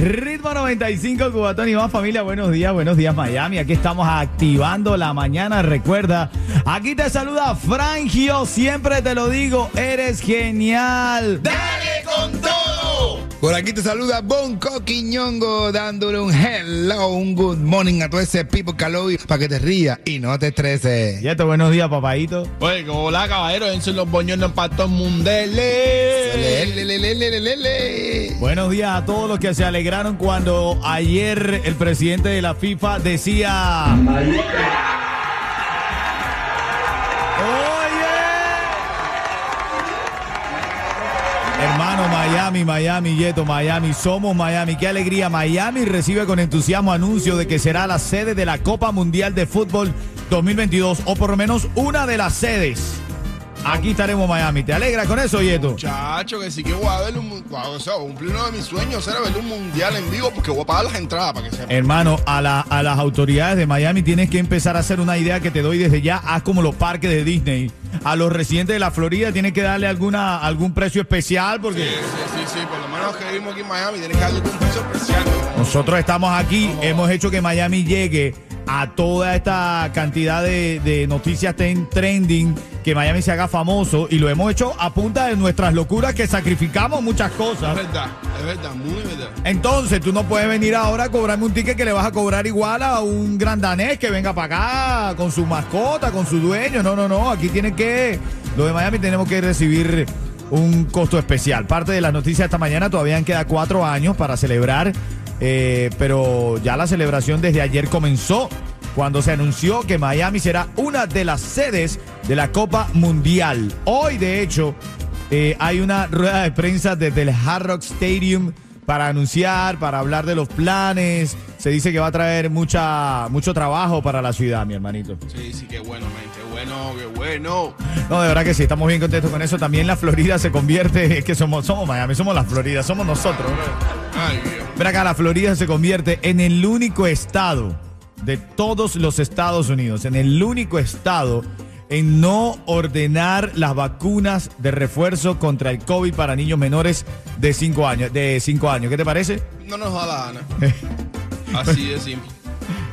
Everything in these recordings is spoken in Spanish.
Ritmo 95, Cubatón y más familia, buenos días, buenos días Miami, aquí estamos activando la mañana, recuerda, aquí te saluda Frangio, siempre te lo digo, eres genial. ¡Dale! Por aquí te saluda Bonco Quiñongo dándole un hello, un good morning a todo ese people que para que te rías y no te estreses. Y esto, buenos días papadito. Oye, como hola caballero, en los boñones para todo el mundele. Le, le, le, le, le, le, le. Buenos días a todos los que se alegraron cuando ayer el presidente de la FIFA decía... Hermano Miami, Miami, Yeto, Miami, somos Miami. Qué alegría. Miami recibe con entusiasmo anuncio de que será la sede de la Copa Mundial de Fútbol 2022, o por lo menos una de las sedes. Aquí estaremos Miami. ¿Te alegra con eso, Yeto? Chacho, que sí que voy a ver un, o sea, cumplir uno de mis sueños era ver un mundial en vivo porque voy a pagar las entradas para que sepan. Hermano, a, la- a las autoridades de Miami tienes que empezar a hacer una idea que te doy desde ya. Haz como los parques de Disney. A los residentes de la Florida tienes que darle alguna, algún precio especial porque Sí, sí, sí, por lo menos que vivimos aquí en Miami, tienes que darle un precio especial. nosotros estamos aquí, hemos hecho que Miami llegue a toda esta cantidad de, de noticias ten- trending, que Miami se haga famoso y lo hemos hecho a punta de nuestras locuras que sacrificamos muchas Es cosas. verdad, es verdad, muy verdad. Entonces, tú no puedes venir ahora a cobrarme un ticket que le vas a cobrar igual a un gran danés que venga para acá con su mascota, con su dueño. No, no, no. Aquí tiene que. Lo de Miami tenemos que recibir un costo especial. Parte de las noticias esta mañana todavía queda cuatro años para celebrar, eh, pero ya la celebración desde ayer comenzó cuando se anunció que Miami será una de las sedes de la Copa Mundial. Hoy, de hecho, eh, hay una rueda de prensa desde el Hard Rock Stadium para anunciar, para hablar de los planes. Se dice que va a traer mucha, mucho trabajo para la ciudad, mi hermanito. Sí, sí, qué bueno, man, qué bueno, qué bueno. No, de verdad que sí, estamos bien contentos con eso. También la Florida se convierte, es que somos, somos Miami, somos la Florida, somos nosotros. Ay, Dios. Ven acá, la Florida se convierte en el único estado de todos los Estados Unidos, en el único estado en no ordenar las vacunas de refuerzo contra el COVID para niños menores de 5 años. De 5 años. ¿Qué te parece? No nos da la gana. Así de simple.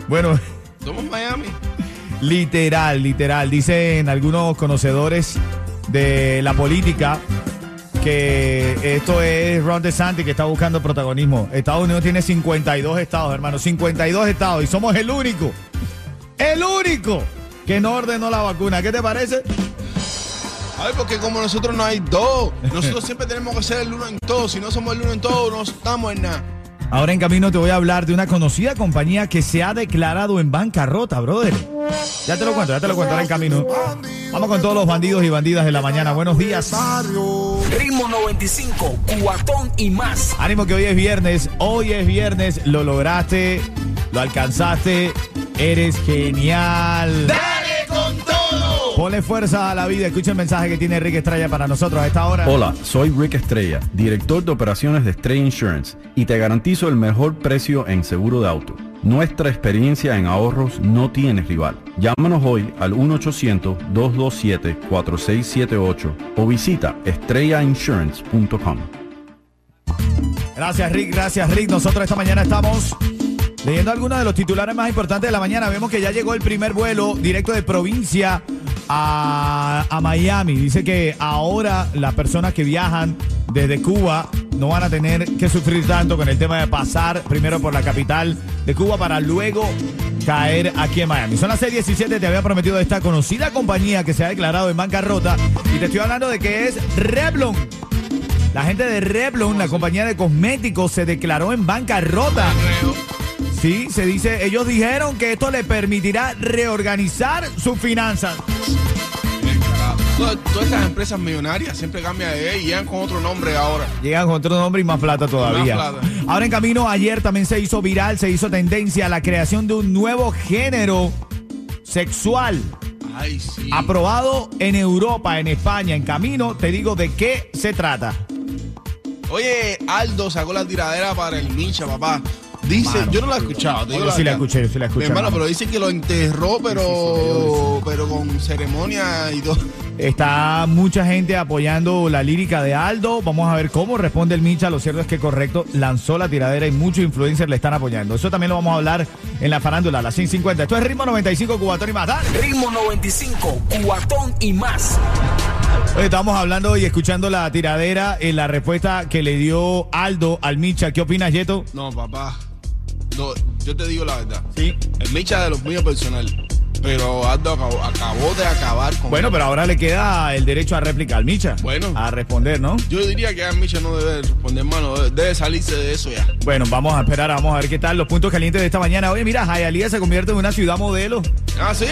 Bueno, Somos Miami. literal, literal. Dicen algunos conocedores de la política que esto es Ron DeSantis que está buscando protagonismo. Estados Unidos tiene 52 estados, hermano, 52 estados y somos el único, el único que no ordenó la vacuna. ¿Qué te parece? Ay, porque como nosotros no hay dos, nosotros siempre tenemos que ser el uno en todo. Si no somos el uno en todo, no estamos en nada. Ahora en camino te voy a hablar de una conocida compañía que se ha declarado en bancarrota, brother. Ya te lo cuento, ya te lo cuento ahora en camino. Vamos con todos los bandidos y bandidas de la mañana. Buenos días. Ritmo 95, cuatón y más. Ánimo que hoy es viernes, hoy es viernes, lo lograste, lo alcanzaste, eres genial. ¡Dale con todo! Ponle fuerza a la vida, escucha el mensaje que tiene Rick Estrella para nosotros a esta hora. Hola, soy Rick Estrella, director de operaciones de Estrella Insurance y te garantizo el mejor precio en seguro de auto. Nuestra experiencia en ahorros no tiene rival. Llámanos hoy al 1-800-227-4678 o visita estrellainsurance.com. Gracias Rick, gracias Rick. Nosotros esta mañana estamos leyendo algunos de los titulares más importantes de la mañana. Vemos que ya llegó el primer vuelo directo de provincia a, a Miami. Dice que ahora las personas que viajan desde Cuba no van a tener que sufrir tanto con el tema de pasar primero por la capital de Cuba para luego caer aquí en Miami. Son las 6:17, te había prometido esta conocida compañía que se ha declarado en bancarrota y te estoy hablando de que es Revlon. La gente de Revlon, la compañía de cosméticos, se declaró en bancarrota. Sí, se dice, ellos dijeron que esto le permitirá reorganizar sus finanzas. Todas, todas estas empresas millonarias siempre cambian de y llegan con otro nombre ahora. Llegan con otro nombre y más plata todavía. Más plata. Ahora en camino, ayer también se hizo viral, se hizo tendencia la creación de un nuevo género sexual Ay, sí. aprobado en Europa, en España. En camino, te digo de qué se trata. Oye, Aldo sacó la tiradera para el Micha, papá. Dice, Mano, yo no la he escuchado. te digo Yo sí la escuché, yo sí la escuché, Mi hermano, mano. pero dice que lo enterró, pero, pero con ceremonia y todo. Está mucha gente apoyando la lírica de Aldo. Vamos a ver cómo responde el Micha. Lo cierto es que correcto, lanzó la tiradera y muchos influencers le están apoyando. Eso también lo vamos a hablar en la farándula, las 150. Esto es Ritmo 95 Cubatón y más. Dale. Ritmo 95, cuatón y más. Estamos hablando y escuchando la tiradera en la respuesta que le dio Aldo al Micha. ¿Qué opinas, Yeto? No, papá. No, yo te digo la verdad. Sí. El Micha de los míos personal. Pero Aldo acabó, acabó de acabar con. Bueno, pero ahora le queda el derecho a réplica al Micha. Bueno. A responder, ¿no? Yo diría que a Micha no debe responder, hermano. Debe, debe salirse de eso ya. Bueno, vamos a esperar, vamos a ver qué tal los puntos calientes de esta mañana. Oye, mira, Hialeah se convierte en una ciudad modelo. Ah, sí.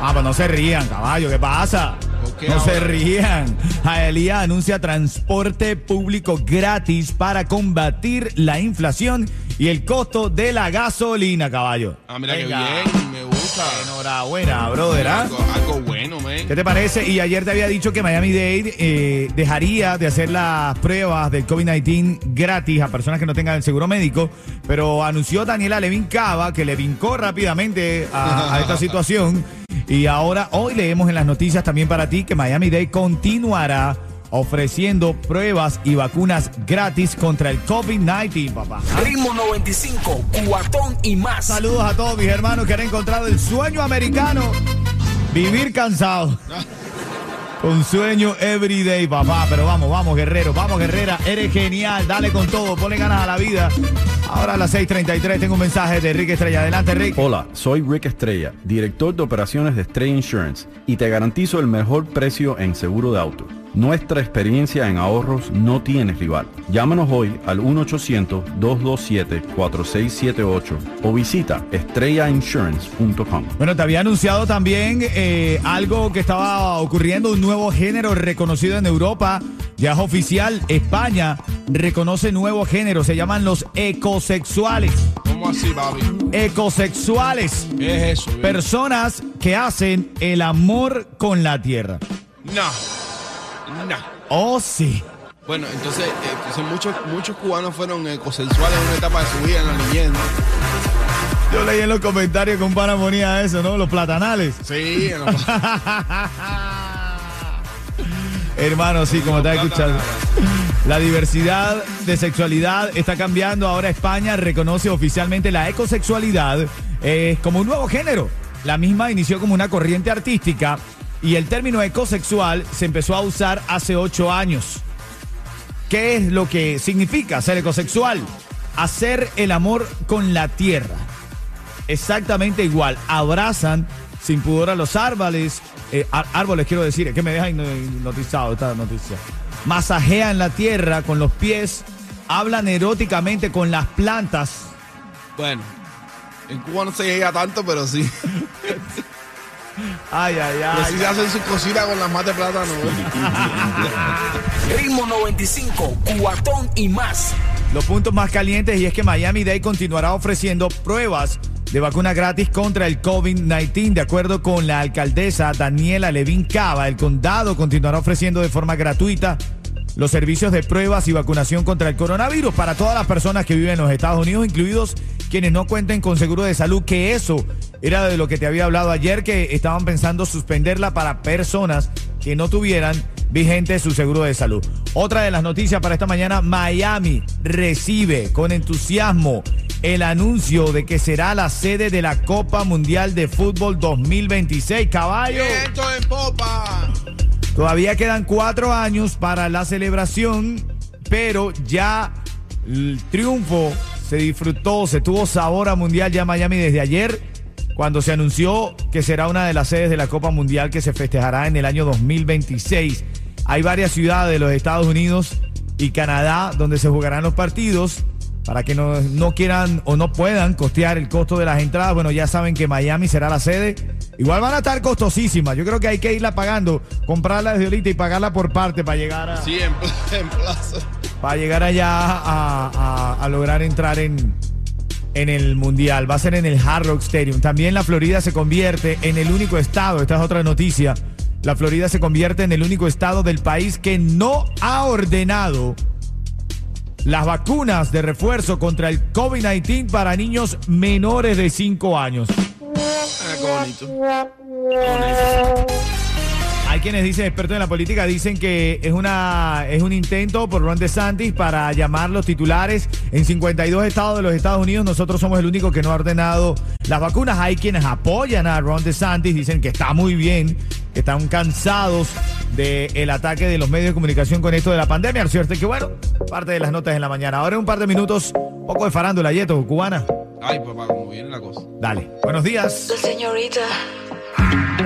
Ah, pues no se rían, caballo, ¿qué pasa? ¿Por qué no se rían. Hialeah anuncia transporte público gratis para combatir la inflación y el costo de la gasolina, caballo. Ah, mira Venga. que bien. Me gusta. Enhorabuena, brother. ¿ah? Algo, algo bueno, man. ¿Qué te parece? Y ayer te había dicho que Miami-Dade eh, dejaría de hacer las pruebas del COVID-19 gratis a personas que no tengan el seguro médico, pero anunció Daniela Levin Cava que le vincó rápidamente a, a esta situación. Y ahora, hoy leemos en las noticias también para ti que Miami-Dade continuará ofreciendo pruebas y vacunas gratis contra el COVID-19, papá. Ritmo 95, cuatón y más. Saludos a todos mis hermanos que han encontrado el sueño americano, vivir cansado. Con sueño everyday, papá. Pero vamos, vamos, guerrero, vamos, guerrera. Eres genial, dale con todo, ponle ganas a la vida. Ahora a las 6:33 tengo un mensaje de Rick Estrella. Adelante, Rick. Hola, soy Rick Estrella, director de operaciones de Estrella Insurance y te garantizo el mejor precio en seguro de auto. Nuestra experiencia en ahorros no tiene rival. Llámanos hoy al 1-800-227-4678 o visita estrellainsurance.com. Bueno, te había anunciado también eh, algo que estaba ocurriendo, un nuevo género reconocido en Europa. Ya es oficial, España reconoce nuevo género, se llaman los ecosexuales. ¿Cómo así, papi? Ecosexuales. ¿Qué es eso? baby? Personas que hacen el amor con la tierra. No. No. Oh, sí. Bueno, entonces, eh, entonces muchos, muchos cubanos fueron ecosexuales en una etapa de su vida en la niñez, ¿no? Yo leí en los comentarios que un pana ponía eso, ¿no? Los platanales. Sí, en los- Hermano, sí, como te has escuchado. La diversidad de sexualidad está cambiando. Ahora España reconoce oficialmente la ecosexualidad eh, como un nuevo género. La misma inició como una corriente artística y el término ecosexual se empezó a usar hace ocho años. ¿Qué es lo que significa ser ecosexual? Hacer el amor con la tierra. Exactamente igual. Abrazan sin pudor a los árboles. eh, árboles quiero decir, es que me deja hipno- hipnotizado esta noticia. Masajean la tierra con los pies. Hablan eróticamente con las plantas. Bueno, en Cuba no se llega tanto, pero sí. Ay, ay, Pero ay. sí se hacen sus cositas con las matas de plátano. Ritmo 95, cuatón y más. Los puntos más calientes y es que Miami Dade continuará ofreciendo pruebas de vacuna gratis contra el COVID-19. De acuerdo con la alcaldesa Daniela Levin Cava, el condado continuará ofreciendo de forma gratuita los servicios de pruebas y vacunación contra el coronavirus para todas las personas que viven en los Estados Unidos, incluidos quienes no cuenten con seguro de salud, que eso era de lo que te había hablado ayer, que estaban pensando suspenderla para personas que no tuvieran vigente su seguro de salud. Otra de las noticias para esta mañana, Miami recibe con entusiasmo el anuncio de que será la sede de la Copa Mundial de Fútbol 2026. Caballo. ¡Viento en popa! Todavía quedan cuatro años para la celebración, pero ya el triunfo se disfrutó, se tuvo sabor a mundial ya Miami desde ayer, cuando se anunció que será una de las sedes de la Copa Mundial que se festejará en el año 2026. Hay varias ciudades de los Estados Unidos y Canadá donde se jugarán los partidos para que no, no quieran o no puedan costear el costo de las entradas, bueno, ya saben que Miami será la sede. Igual van a estar costosísimas. Yo creo que hay que irla pagando, comprarla desde ahorita y pagarla por parte para llegar a, Sí, en, en plaza. Para llegar allá a, a- a lograr entrar en, en el Mundial. Va a ser en el Hard Rock Stadium. También la Florida se convierte en el único estado, esta es otra noticia, la Florida se convierte en el único estado del país que no ha ordenado las vacunas de refuerzo contra el COVID-19 para niños menores de 5 años. Ah, qué bonito. Hay quienes dicen, expertos en la política, dicen que es, una, es un intento por Ron DeSantis para llamar los titulares en 52 estados de los Estados Unidos. Nosotros somos el único que no ha ordenado las vacunas. Hay quienes apoyan a Ron DeSantis, dicen que está muy bien, que están cansados del ataque de los medios de comunicación con esto de la pandemia. Lo cierto es que, bueno, parte de las notas en la mañana. Ahora en un par de minutos, poco de farándula, Yeto, cubana. Ay, papá, como viene la cosa. Dale. Buenos días. Señorita.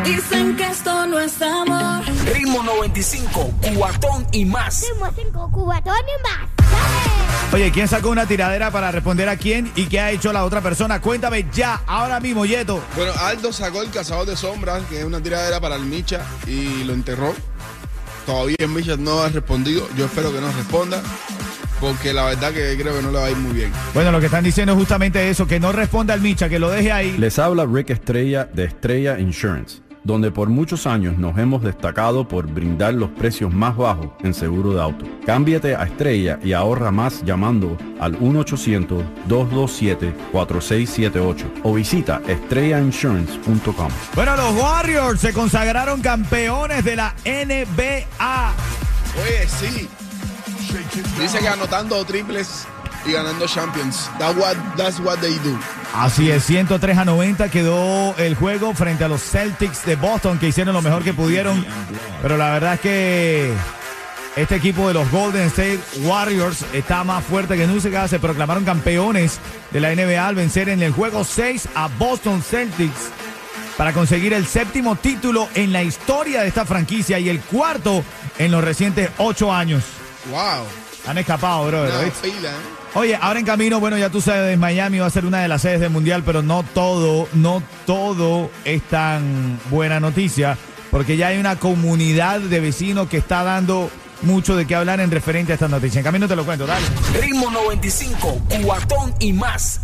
Dicen que esto no es amor. Ritmo 95, cuatón y más. Ritmo 5, cubatón y más. ¡Dale! Oye, ¿quién sacó una tiradera para responder a quién y qué ha hecho la otra persona? Cuéntame ya, ahora mismo, Yeto. Bueno, Aldo sacó el cazador de sombras, que es una tiradera para el Micha, y lo enterró. Todavía el Micha no ha respondido. Yo espero que no responda, porque la verdad que creo que no le va a ir muy bien. Bueno, lo que están diciendo es justamente eso, que no responda al Micha, que lo deje ahí. Les habla Rick Estrella de Estrella Insurance, donde por muchos años nos hemos destacado por brindar los precios más bajos en seguro de auto. Cámbiate a Estrella y ahorra más llamando al 1-800-227-4678 o visita estrellainsurance.com. Bueno, los Warriors se consagraron campeones de la NBA. Oye, sí. Dice que anotando triples y ganando champions. That's what, that's what they do. Así es, 103 a 90 quedó el juego frente a los Celtics de Boston, que hicieron lo mejor que pudieron. Pero la verdad es que este equipo de los Golden State Warriors está más fuerte que nunca. Se proclamaron campeones de la NBA al vencer en el juego 6 a Boston Celtics para conseguir el séptimo título en la historia de esta franquicia y el cuarto en los recientes ocho años. Wow. Han escapado. Una ¿viste? fila, ¿eh? Oye, ahora en camino, bueno, ya tú sabes, Miami va a ser una de las sedes del Mundial, pero no todo, no todo es tan buena noticia, porque ya hay una comunidad de vecinos que está dando mucho de qué hablar en referente a esta noticia. En camino te lo cuento, dale. Ritmo 95, cuatón y más.